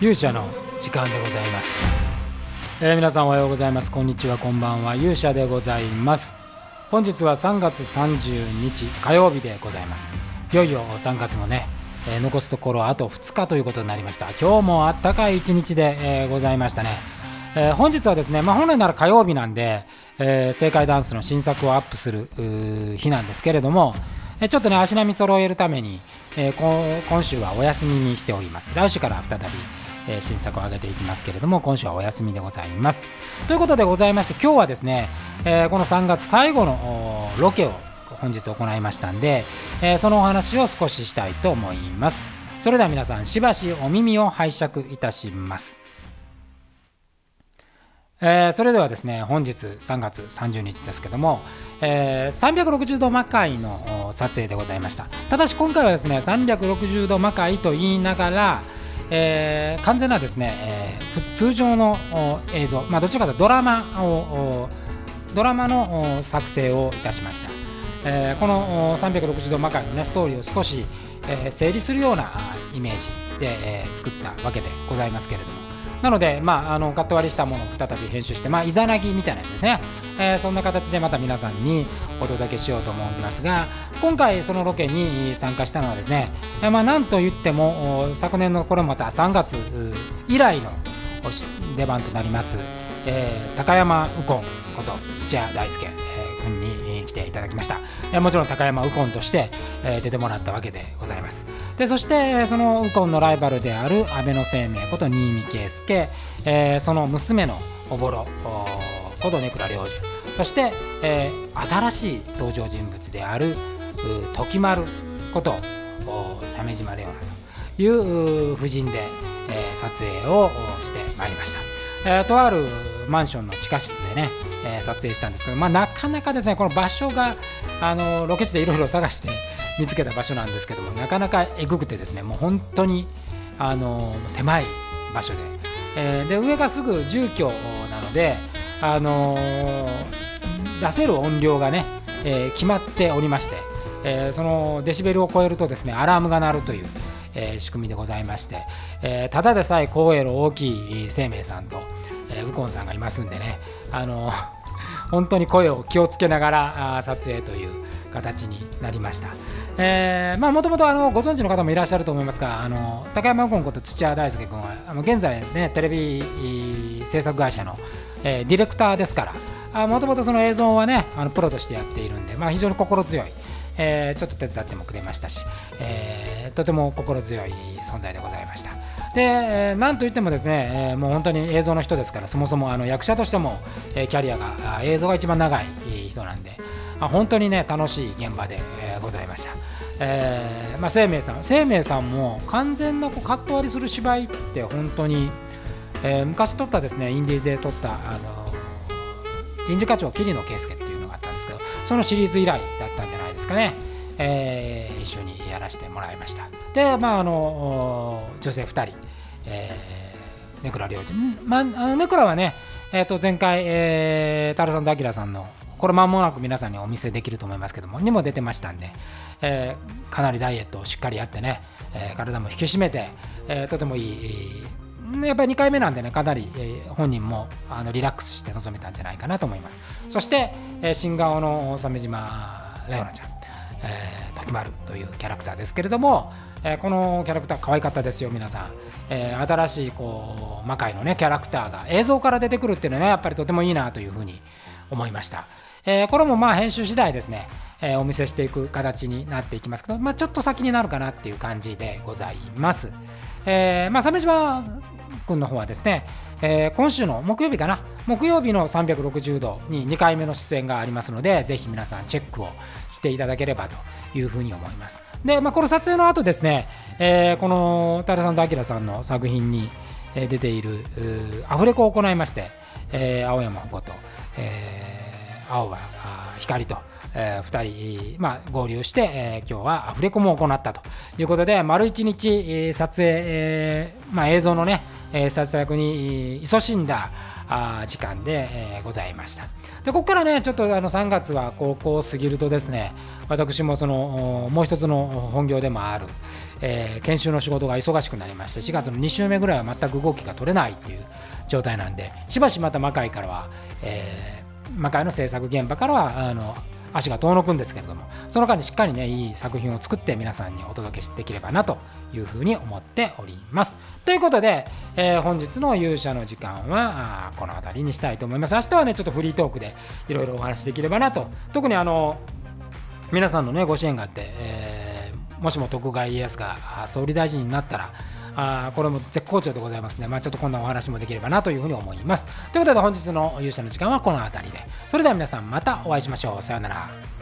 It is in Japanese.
勇者の時間でございます、えー、皆さんおはようございます。こんにちは。こんばんは。勇者でございます。本日は3月30日火曜日でございます。いよいよ3月もね、えー、残すところあと2日ということになりました。今日もあったかい一日で、えー、ございましたね。えー、本日はですね、まあ、本来なら火曜日なんで、えー、正解ダンスの新作をアップする日なんですけれども、えー、ちょっとね足並み揃えるために、えー、今週はお休みにしております。来週から再び、えー、新作を上げていきますけれども今週はお休みでございます。ということでございまして今日はですね、えー、この3月最後のロケを本日行いましたんで、えー、そのお話を少ししたいと思います。それでは皆さんしばしお耳を拝借いたします。えー、それではですね本日3月30日ですけども、えー、360度魔界の撮影でございました。ただし今回はですね360度魔界と言いながら、えー、完全なですね、えー、通常の映像、まあ、どちらかというとドラマをドラマの作成をいたしました、えー、この360度魔界の、ね、ストーリーを少し、えー、整理するようなイメージで、えー、作ったわけでございますけれども。なので、まあ、あのカット割りしたものを再び編集して、まあ、イザナギみたいなやつですね、えー、そんな形でまた皆さんにお届けしようと思いますが今回そのロケに参加したのはですね、え、まあ、なんと言っても昨年のこれまた3月以来の出番となります、えー、高山右近こと土屋大輔、来ていただきました、えもちろん高山右近として、え出てもらったわけでございます。でそしてその右近のライバルである安倍晴明こと新見圭介、えその娘のおぼろこと根倉良寿そして、え新しい登場人物である時丸こと鮫島レオナという夫人で、え撮影をしてまいりました、えとあるマンションの地下室でねえー、撮影したんですけど、まあ、なかなかですねこの場所があのロケ地でいろいろ探して見つけた場所なんですけどもなかなかえぐくてですねもう本当にあの狭い場所で,、えー、で上がすぐ住居なので、あの出せる音量がね、えー、決まっておりまして、えー、そのデシベルを超えるとですねアラームが鳴るという。えー、仕組みでございまして、えー、ただでさえ光栄の大きい生命さんと、えー、ウコンさんがいますんでねあの 本当に声を気をつけながら撮影という形になりました。えー、まあもともとあのご存知の方もいらっしゃると思いますがあの高山右近こと土屋大輔君はあの現在ねテレビ制作会社の、えー、ディレクターですからもともとその映像はねあのプロとしてやっているんで、まあ、非常に心強い、えー、ちょっと手伝ってもくれましたし、えー、とても心強い存在でございました。で、なんといってもですね、もう本当に映像の人ですから、そもそもあの役者としても、キャリアが映像が一番長い人なんで、本当にね、楽しい現場でございました。えーまあ、生命さん、生命さんも完全なこうカット割りする芝居って本当に、えー、昔撮ったですね、インディーズで撮ったあの人事課長桐野圭介っていうのがあったんですけど、そのシリーズ以来だったんじゃないですかね。えー、一緒にやらせてもらいました。で、まあ、あの女性2人、えー、ネクラ領事、まあ、あのネクラはね、えー、と前回、えー、タルさんとアキラさんのこれ間もなく皆さんにお見せできると思いますけどもにも出てましたんで、えー、かなりダイエットをしっかりやってね、えー、体も引き締めて、えー、とてもいいやっぱり2回目なんでねかなり、え、本人もあのリラックスして臨めたんじゃないかなと思います。そして、え、新顔の鮫島レオナちゃん、えー、時丸というキャラクターですけれども、えー、このキャラクター可愛かったですよ皆さん、えー、新しいこう魔界のねキャラクターが映像から出てくるっていうのはねやっぱりとてもいいなというふうに思いました、え、これもまあ編集次第ですね、えお見せしていく形になっていきますけど、まあ、ちょっと先になるかなっていう感じでございます、えまあ鮫島君の方はですね、えー、今週の木曜日かな木曜日の360度に2回目の出演がありますのでぜひ皆さんチェックをしていただければというふうに思います。で、まあ、この撮影の後ですね、えー、このタルさんとアキラさんの作品に出ているアフレコを行いまして、えー、青山こと、えー、青は光とえー、2人、まあ、合流して、えー、今日はアフレコも行ったということで丸1日、撮影、えーまあ、映像のね、えー、撮影に勤しんだあ時間で、え、ございました。でここからねちょっとあの3月は高校を過ぎるとですね私もそのもう一つの本業でもある、えー、研修の仕事が忙しくなりまして4月の2週目ぐらいは全く動きが取れないっていう状態なんでしばしまた魔界からは、えー、魔界の制作現場からはあの足が遠のくんですけれどもその間にしっかりねいい作品を作って皆さんにお届けしてできればなというふうに思っております。ということで、えー、本日の勇者の時間はこの辺りにしたいと思います。明日はねちょっとフリートークでいろいろお話しできればなと。特にあの皆さんのねご支援があって、えー、もしも徳川家康が総理大臣になったらあこれも絶好調でございますね。まあ、ちょっとこんなお話もできればなというふうに思います。ということで本日の勇者の時間はこの辺りで。それでは皆さんまたお会いしましょう。さようなら。